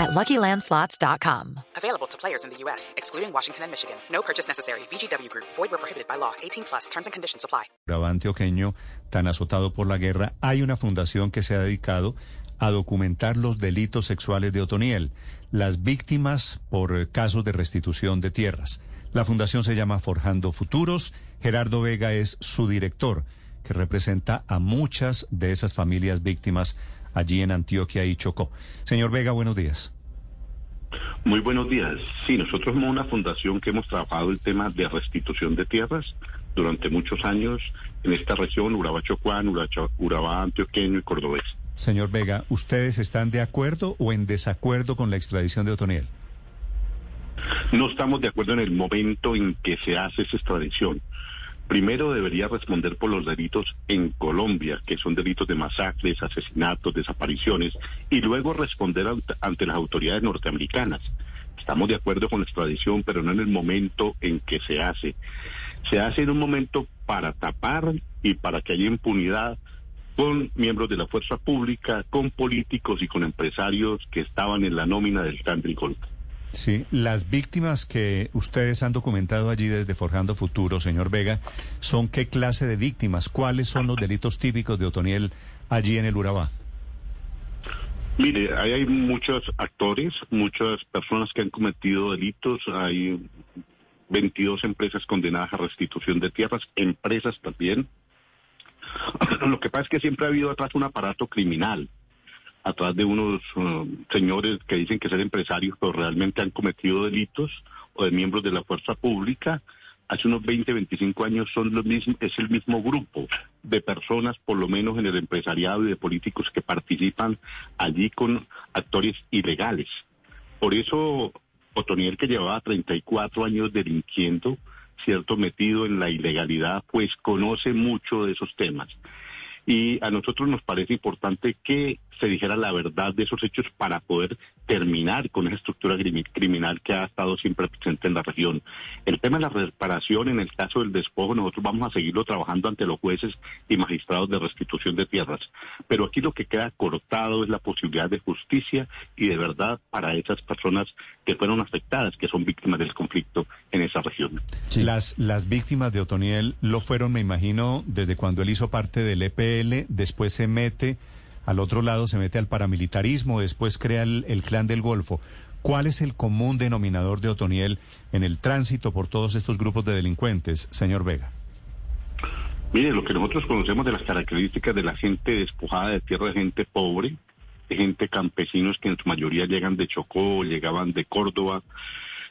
at LuckyLandSlots.com. Available to players in the U.S., excluding Washington and Michigan. No purchase necessary. VGW Group. Void where prohibited by law. 18 plus. Terms and conditions apply. antioqueño, tan azotado por la guerra, hay una fundación que se ha dedicado a documentar los delitos sexuales de Otoniel, las víctimas por casos de restitución de tierras. La fundación se llama Forjando Futuros. Gerardo Vega es su director, que representa a muchas de esas familias víctimas allí en Antioquia y Chocó. Señor Vega, buenos días. Muy buenos días. Sí, nosotros somos una fundación que hemos trabajado el tema de restitución de tierras durante muchos años en esta región, Urabá Chocuán, Urabá Antioqueño y Cordobés. Señor Vega, ¿ustedes están de acuerdo o en desacuerdo con la extradición de Otoniel? No estamos de acuerdo en el momento en que se hace esa extradición. Primero debería responder por los delitos en Colombia, que son delitos de masacres, asesinatos, desapariciones, y luego responder ante las autoridades norteamericanas. Estamos de acuerdo con la extradición, pero no en el momento en que se hace. Se hace en un momento para tapar y para que haya impunidad con miembros de la fuerza pública, con políticos y con empresarios que estaban en la nómina del Country Sí, las víctimas que ustedes han documentado allí desde Forjando Futuro, señor Vega, ¿son qué clase de víctimas? ¿Cuáles son los delitos típicos de Otoniel allí en el Urabá? Mire, hay muchos actores, muchas personas que han cometido delitos, hay 22 empresas condenadas a restitución de tierras, empresas también. Lo que pasa es que siempre ha habido atrás un aparato criminal atrás de unos uh, señores que dicen que ser empresarios, pero realmente han cometido delitos, o de miembros de la fuerza pública. Hace unos 20, 25 años son los mismos, es el mismo grupo de personas, por lo menos en el empresariado y de políticos que participan allí con actores ilegales. Por eso, Otoniel, que llevaba 34 años delinquiendo, cierto, metido en la ilegalidad, pues conoce mucho de esos temas. Y a nosotros nos parece importante que se dijera la verdad de esos hechos para poder terminar con esa estructura criminal que ha estado siempre presente en la región. El tema de la reparación, en el caso del despojo, nosotros vamos a seguirlo trabajando ante los jueces y magistrados de restitución de tierras. Pero aquí lo que queda cortado es la posibilidad de justicia y de verdad para esas personas que fueron afectadas, que son víctimas del conflicto en esa región. Las, las víctimas de Otoniel lo fueron, me imagino, desde cuando él hizo parte del Después se mete al otro lado se mete al paramilitarismo, después crea el, clan del Golfo. ¿Cuál es el común denominador de Otoniel en el tránsito por todos estos grupos de delincuentes, señor Vega? Mire, lo que nosotros conocemos de las características de la gente despojada de tierra, de gente pobre, de gente campesinos que en su mayoría llegan de Chocó, llegaban de Córdoba,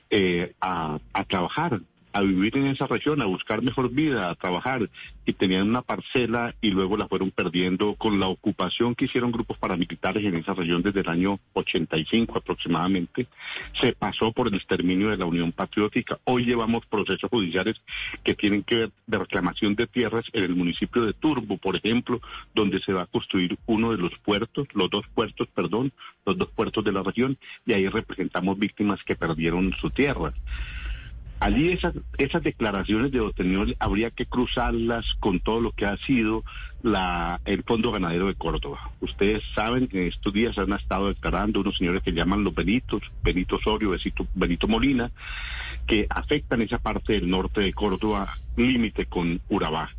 eh, a trabajar a vivir en esa región, a buscar mejor vida, a trabajar, y tenían una parcela y luego la fueron perdiendo con la ocupación que hicieron grupos paramilitares en esa región desde el año 85 aproximadamente. Se pasó por el exterminio de la Unión Patriótica. Hoy llevamos procesos judiciales que tienen que ver de reclamación de tierras en el municipio de Turbo, por ejemplo, donde se va a construir uno de los puertos, los dos puertos, perdón, los dos puertos de la región, y ahí representamos víctimas que perdieron su tierra. Allí esas, esas declaraciones de Oteniol habría que cruzarlas con todo lo que ha sido la, el Fondo Ganadero de Córdoba. Ustedes saben que en estos días han estado declarando unos señores que llaman los Benitos, Benito Osorio, Benito Molina, que afectan esa parte del norte de Córdoba, límite con Urabá.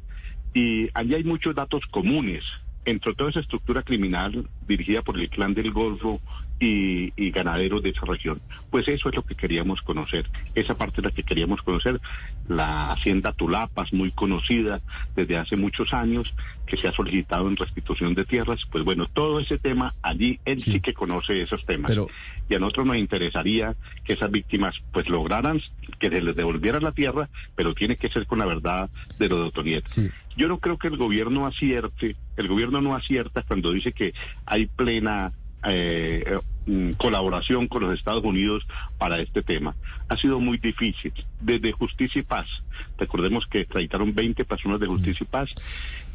Y allí hay muchos datos comunes entre toda esa estructura criminal dirigida por el clan del Golfo y, ganaderos de esa región. Pues eso es lo que queríamos conocer, esa parte es la que queríamos conocer, la hacienda Tulapas, muy conocida desde hace muchos años, que se ha solicitado en restitución de tierras, pues bueno, todo ese tema, allí él sí, que conoce esos temas. Y a nosotros nos interesaría que esas víctimas pues lograran que se les devolviera la tierra, pero tiene que ser con la verdad de lo de Otoniet. Yo no creo que el gobierno acierte, el gobierno no acierta cuando dice que hay plena eh, mm, colaboración con los Estados Unidos para este tema. Ha sido muy difícil. Desde Justicia y Paz, recordemos que extraditaron 20 personas de Justicia y Paz,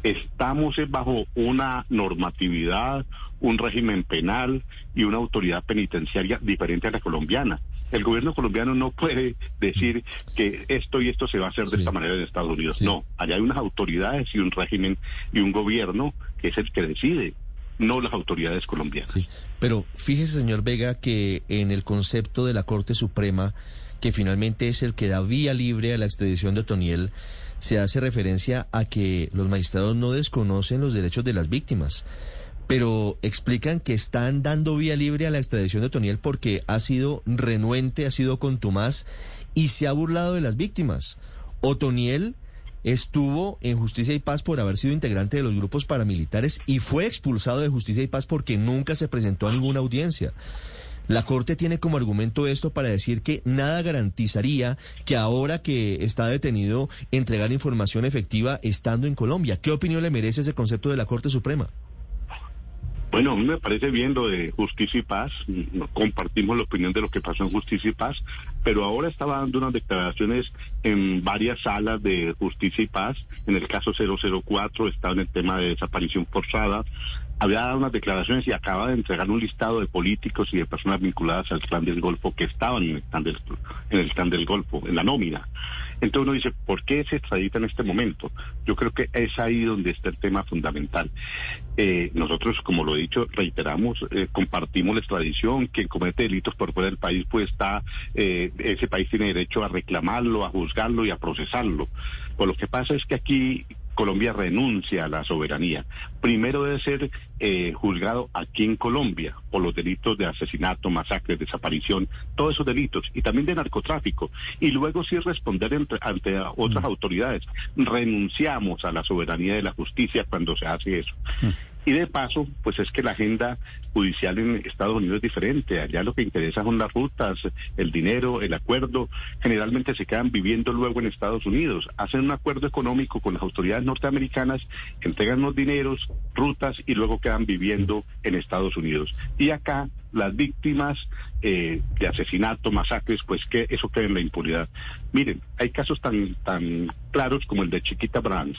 estamos bajo una normatividad, un régimen penal y una autoridad penitenciaria diferente a la colombiana. El gobierno colombiano no puede decir que esto y esto se va a hacer de esta manera en Estados Unidos. No, allá hay unas autoridades y un régimen y un gobierno que es el que decide no las autoridades colombianas. Pero fíjese, señor Vega, que en el concepto de la Corte Suprema, que finalmente es el que da vía libre a la extradición de Otoniel, se hace referencia a que los magistrados no desconocen los derechos de las víctimas pero explican que están dando vía libre a la extradición de Toniel porque ha sido renuente, ha sido contumaz y se ha burlado de las víctimas. Otoniel estuvo en Justicia y Paz por haber sido integrante de los grupos paramilitares y fue expulsado de Justicia y Paz porque nunca se presentó a ninguna audiencia. La Corte tiene como argumento esto para decir que nada garantizaría que ahora que está detenido entregar información efectiva estando en Colombia. ¿Qué opinión le merece ese concepto de la Corte Suprema? Bueno, a mí me parece bien lo de Justicia y Paz, compartimos la opinión de lo que pasó en Justicia y Paz, pero ahora estaba dando unas declaraciones en varias salas de Justicia y Paz, en el caso 004 estaba en el tema de desaparición forzada, había dado unas declaraciones y acaba de entregar un listado de políticos y de personas vinculadas al clan del Golfo que estaban en el clan en el del Golfo, en la nómina. Entonces uno dice, ¿por qué se extradita en este momento? Yo creo que es ahí donde está el tema fundamental. Eh, nosotros, como lo he dicho, reiteramos, eh, compartimos la extradición, quien comete delitos por fuera del país, pues está, eh, ese país tiene derecho a reclamarlo, a juzgarlo y a procesarlo. Pues lo que pasa es que aquí Colombia renuncia a la soberanía. Primero debe ser eh, juzgado aquí en Colombia por los delitos de asesinato, masacre, desaparición, todos esos delitos, y también de narcotráfico. Y luego sí responder ante otras mm. autoridades. Renunciamos a la soberanía de la justicia cuando se hace eso. Y de paso, pues es que la agenda judicial en Estados Unidos es diferente. Allá lo que interesa son las rutas, el dinero, el acuerdo. Generalmente se quedan viviendo luego en Estados Unidos. Hacen un acuerdo económico con las autoridades norteamericanas, entregan los dineros, rutas y luego quedan viviendo en Estados Unidos. Y acá las víctimas eh, de asesinato, masacres, pues que eso queda en la impunidad. Miren, hay casos tan, tan claros como el de Chiquita Brands.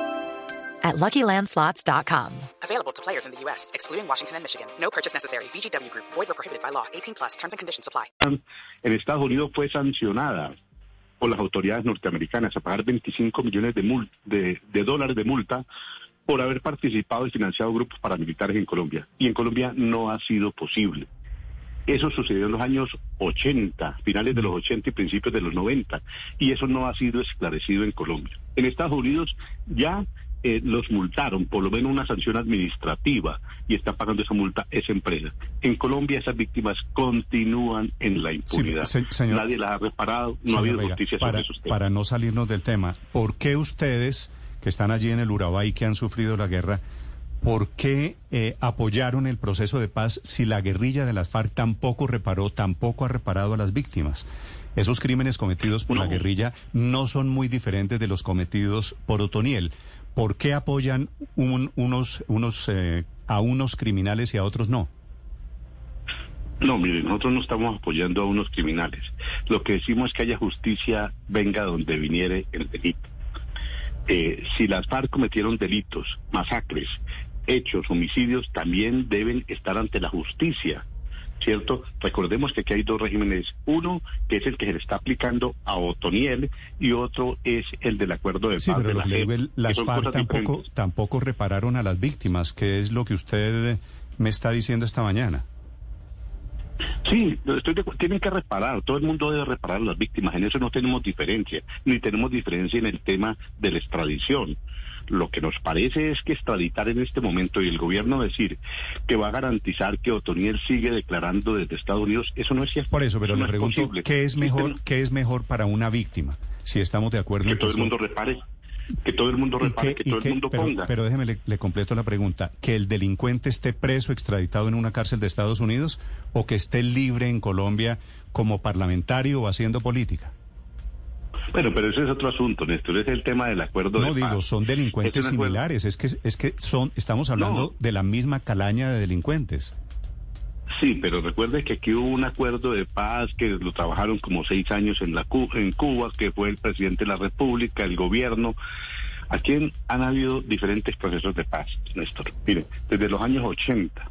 at LuckyLandSlots.com. Available to players in the U.S., excluding Washington and Michigan. No purchase necessary. VGW Group. Void or prohibited by law. 18 plus. Terms and conditions apply. En Estados Unidos fue sancionada por las autoridades norteamericanas a pagar 25 millones de, mul de, de dólares de multa por haber participado y financiado grupos paramilitares en Colombia. Y en Colombia no ha sido posible. Eso sucedió en los años 80, finales de los 80 y principios de los 90, y eso no ha sido esclarecido en Colombia. En Estados Unidos ya eh, los multaron, por lo menos una sanción administrativa, y está pagando esa multa esa empresa. En Colombia esas víctimas continúan en la impunidad. Nadie las ha reparado, no ha habido justicia para, sobre esos temas. Para no salirnos del tema, ¿por qué ustedes, que están allí en el Urabá que han sufrido la guerra, ¿por qué eh, apoyaron el proceso de paz si la guerrilla de las FARC tampoco reparó, tampoco ha reparado a las víctimas? Esos crímenes cometidos por la guerrilla no son muy diferentes de los cometidos por Otoniel. ¿Por qué apoyan unos, unos, eh, a unos criminales y a otros no? No, mire, nosotros no estamos apoyando a unos criminales. Lo que decimos es que haya justicia, venga donde viniere el delito. Eh, si las FARC cometieron delitos, masacres, hechos, homicidios, también deben estar ante la justicia. ¿Cierto? Recordemos que aquí hay dos regímenes. Uno, que es el que se le está aplicando a Otoniel, y otro es el del acuerdo de paz. Sí, pero de lo la que las FARC tampoco, tampoco repararon a las víctimas, que es lo que usted me está diciendo esta mañana. Sí, estoy tienen que reparar, todo el mundo debe reparar a las víctimas, en eso no tenemos diferencia, ni tenemos diferencia en el tema de la extradición. Lo que nos parece es que extraditar en este momento y el gobierno decir que va a garantizar que Otoniel sigue declarando desde Estados Unidos, eso no es cierto. Por eso, pero le pregunto, ¿qué es mejor, qué es mejor para una víctima? Si estamos de acuerdo que en todo el mundo repare que todo el mundo repare, que, todo el mundo pero, ponga. Pero déjeme, le, le, completo la pregunta. ¿Que el delincuente esté preso, extraditado en una cárcel de Estados Unidos o que esté libre en Colombia como parlamentario o haciendo política? Bueno, pero ese es otro asunto, Néstor. Es el tema del acuerdo no, de digo, paz. son delincuentes similares. Es que, es que son, estamos hablando No. de la misma calaña de delincuentes. Sí, pero recuerde que aquí hubo un acuerdo de paz que lo trabajaron como seis años en, la en Cuba, que fue el presidente de la República, el gobierno. Aquí han, han habido diferentes procesos de paz, Néstor. Mire, desde los años 80,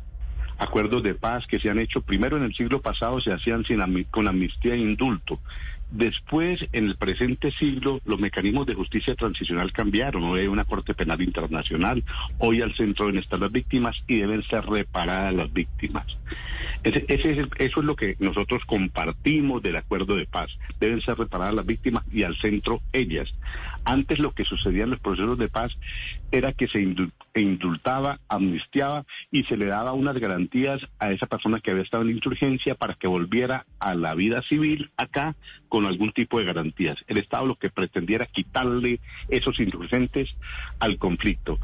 acuerdos de paz que se han hecho primero en el siglo pasado se hacían sin con amnistía e indulto. Después, en el presente siglo, los mecanismos de justicia transicional cambiaron. Hoy hay una Corte Penal Internacional, hoy al centro deben estar las víctimas y deben ser reparadas las víctimas. Ese, ese es el- eso es lo que nosotros compartimos del acuerdo de paz. Deben ser reparadas las víctimas y al centro ellas. Antes lo que sucedía en los procesos de paz era que se indu- indultaba, amnistiaba y se le daba unas garantías a esa persona que había estado en insurgencia para que volviera a la vida civil acá con algún tipo de garantías. El Estado lo que pretendía era quitarle esos insurgentes al conflicto.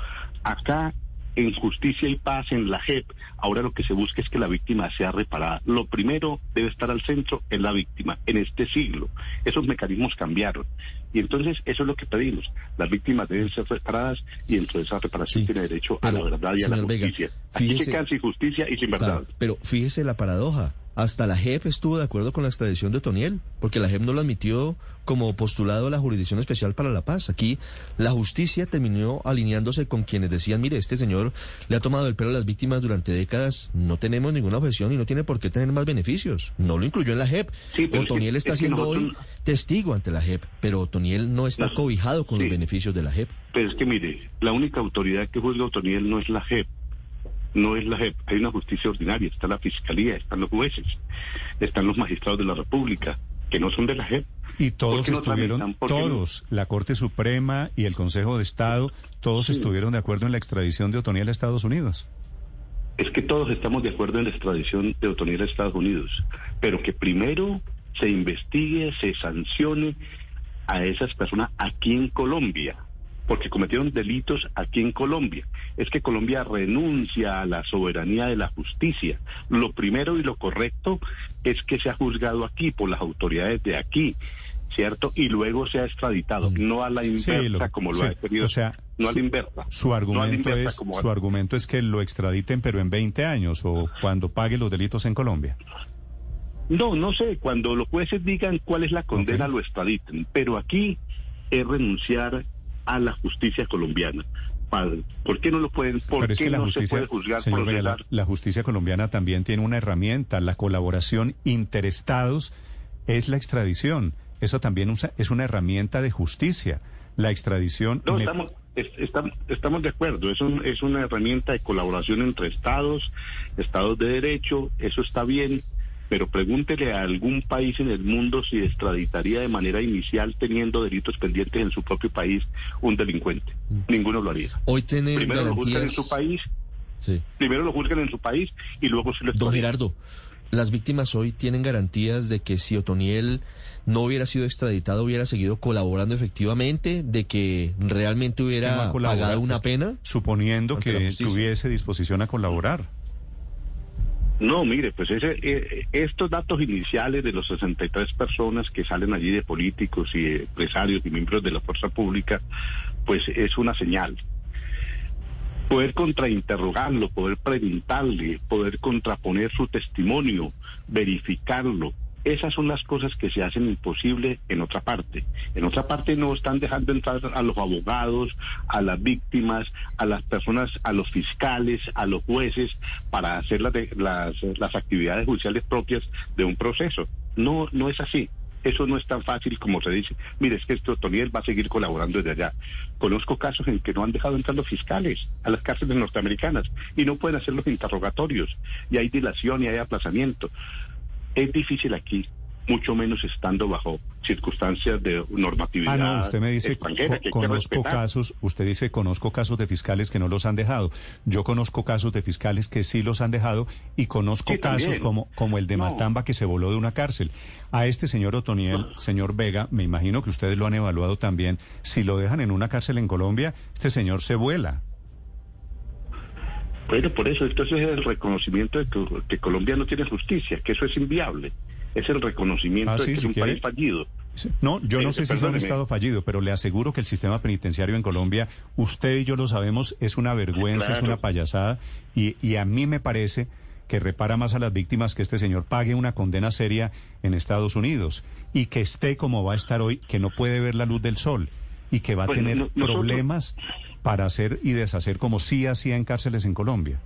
Acá en justicia y paz en la JEP, ahora lo que se busca es que la víctima sea reparada. Lo primero debe estar al centro es la víctima en este siglo. Esos mecanismos cambiaron. Y entonces eso es lo que pedimos. Las víctimas deben ser reparadas y dentro de esa reparación Sí, tiene derecho a la verdad y a la Vega, justicia. Aquí fíjese- se quedan sin justicia y sin verdad. Claro, pero fíjese la paradoja. Hasta la JEP estuvo de acuerdo con la extradición de Otoniel, porque la JEP no lo admitió como postulado a la Jurisdicción Especial para la Paz. Aquí la justicia terminó alineándose con quienes decían, mire, este señor le ha tomado el pelo a las víctimas durante décadas, no tenemos ninguna objeción y no tiene por qué tener más beneficios. No lo incluyó en la JEP. Sí, es Otoniel está es siendo hoy testigo ante la JEP, pero Otoniel no está No, cobijado con sí. los beneficios de la JEP. Pero es que mire, la única autoridad que juzga a Otoniel no es la JEP. No es la JEP, hay una justicia ordinaria, está la fiscalía, están los jueces, están los magistrados de la República, que no son de la JEP. Y ¿Por todos estuvieron, todos, la Corte Suprema y el Consejo de Estado, todos Sí. estuvieron de acuerdo en la extradición de Otoniel a Estados Unidos. Es que todos estamos de acuerdo en la extradición de Otoniel a Estados Unidos, pero que primero se investigue, se sancione a esas personas aquí en Colombia, porque cometieron delitos aquí en Colombia. Es que Colombia renuncia a la soberanía de la justicia. Lo primero y lo correcto es que sea juzgado aquí por las autoridades de aquí. ¿Cierto? Y luego sea extraditado, no a la inversa lo- como lo sí, ha querido. o sea, no a la inversa. Su No argumento inversa es como su argumento es que lo extraditen pero en 20 años o cuando pague los delitos en Colombia. No, no sé, cuando los jueces digan cuál es la condena, lo extraditen. Pero aquí es renunciar a la justicia colombiana. ¿Por qué no lo pueden? ¿Por Pero es qué que la no se justicia, puede juzgar, señor Vega, la, justicia colombiana también tiene una herramienta, la colaboración interestados es la extradición. Eso también usa- es una herramienta de justicia. La extradición No, estamos, es- estamos, estamos de acuerdo. Es, un- es una herramienta de colaboración entre estados, estados de derecho, eso está bien. Pero pregúntele a algún país en el mundo si extraditaría de manera inicial teniendo delitos pendientes en su propio país un delincuente. Ninguno lo haría. Hoy tiene Primero lo juzgan en garantías... su país, Sí. primero lo juzgan en su país y luego se lo Don. Gerardo, las víctimas hoy tienen garantías de que si Otoniel no hubiera sido extraditado, hubiera seguido colaborando efectivamente, de que realmente es que hubiera no colaborado, pagado una pues, pena. Suponiendo que tuviese disposición a colaborar. No, mire, pues ese, eh, estos datos iniciales de los 63 personas que salen allí de políticos y empresarios y miembros de la fuerza pública, pues es una señal. Poder contrainterrogarlo, poder preguntarle, poder contraponer su testimonio, verificarlo, esas son las cosas que se hacen imposible en otra parte. En otra parte no están dejando entrar a los abogados, a las víctimas, a las personas, a los fiscales, a los jueces para hacer las, las, actividades judiciales propias de un proceso. No, no es así. Eso no es tan fácil como se dice. Mire, es que este Otoniel va a seguir colaborando desde allá. Conozco casos en que no han dejado entrar los fiscales a las cárceles norteamericanas y no pueden hacer los interrogatorios. Y hay dilación y hay aplazamiento. Es difícil aquí, mucho menos estando bajo circunstancias de normatividad Ah, no, usted me dice, que conozco casos, usted dice, conozco casos de fiscales que no los han dejado. Yo conozco casos de fiscales que sí los han dejado y conozco Sí, casos también. como, como el de No. Matamba que se voló de una cárcel. A este señor Otoniel, señor Vega, me imagino que ustedes lo han evaluado también. Si lo dejan en una cárcel en Colombia, este señor se vuela. Bueno, por eso, entonces es el reconocimiento de que, que Colombia no tiene justicia, que eso es inviable. Es el reconocimiento Ah, de que si es un quiere. país fallido. No, yo no Eh, sé si es un estado fallido, pero le aseguro que el sistema penitenciario en Colombia, usted y yo lo sabemos, es una vergüenza, es una payasada, y, y a mí me parece que repara más a las víctimas que este señor pague una condena seria en Estados Unidos y que esté como va a estar hoy, que no puede ver la luz del sol y que va a Bueno, tener no- nosotros- problemas para hacer y deshacer como sí hacía en cárceles en Colombia.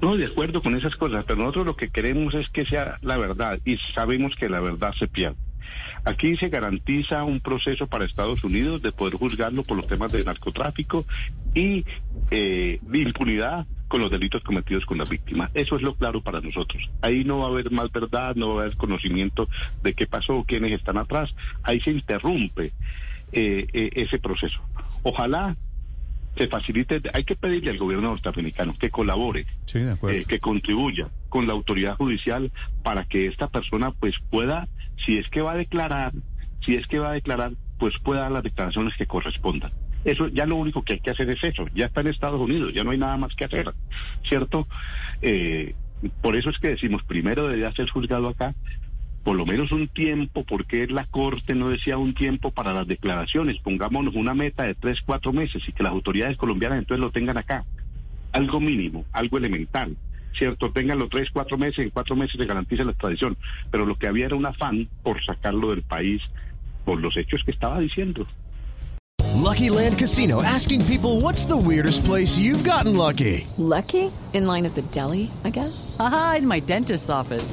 No, de acuerdo con esas cosas, pero nosotros lo que queremos es que sea la verdad y sabemos que la verdad se pierde. Aquí se garantiza un proceso para Estados Unidos de poder juzgarlo por los temas de narcotráfico y eh, de impunidad con los delitos cometidos con las víctimas. Eso es lo claro para nosotros. Ahí no va a haber más verdad, no va a haber conocimiento de qué pasó, quiénes están atrás. Ahí se interrumpe eh, eh, ese proceso. Ojalá se facilite, hay que pedirle al gobierno norteamericano que colabore Sí, de acuerdo. eh, que contribuya con la autoridad judicial para que esta persona pues pueda, si es que va a declarar, si es que va a declarar, pues pueda dar las declaraciones que correspondan. Eso ya lo único que hay que hacer es eso, ya está en Estados Unidos, ya no hay nada más que hacer, ¿cierto? Eh, por eso es que decimos, primero debería ser juzgado acá, por lo menos un tiempo, porque la Corte no decía un tiempo para las declaraciones, pongámonos una meta de tres, cuatro meses y que las autoridades colombianas entonces lo tengan acá algo mínimo, algo elemental, ¿cierto? Ténganlo tres, cuatro meses, en cuatro meses se garantiza la extradición, pero lo que había era un afán por sacarlo del país por los hechos que estaba diciendo. Lucky Land Casino asking people what's the weirdest place you've gotten lucky? Lucky? In line at the deli, I guess? Aha, in my dentist's office.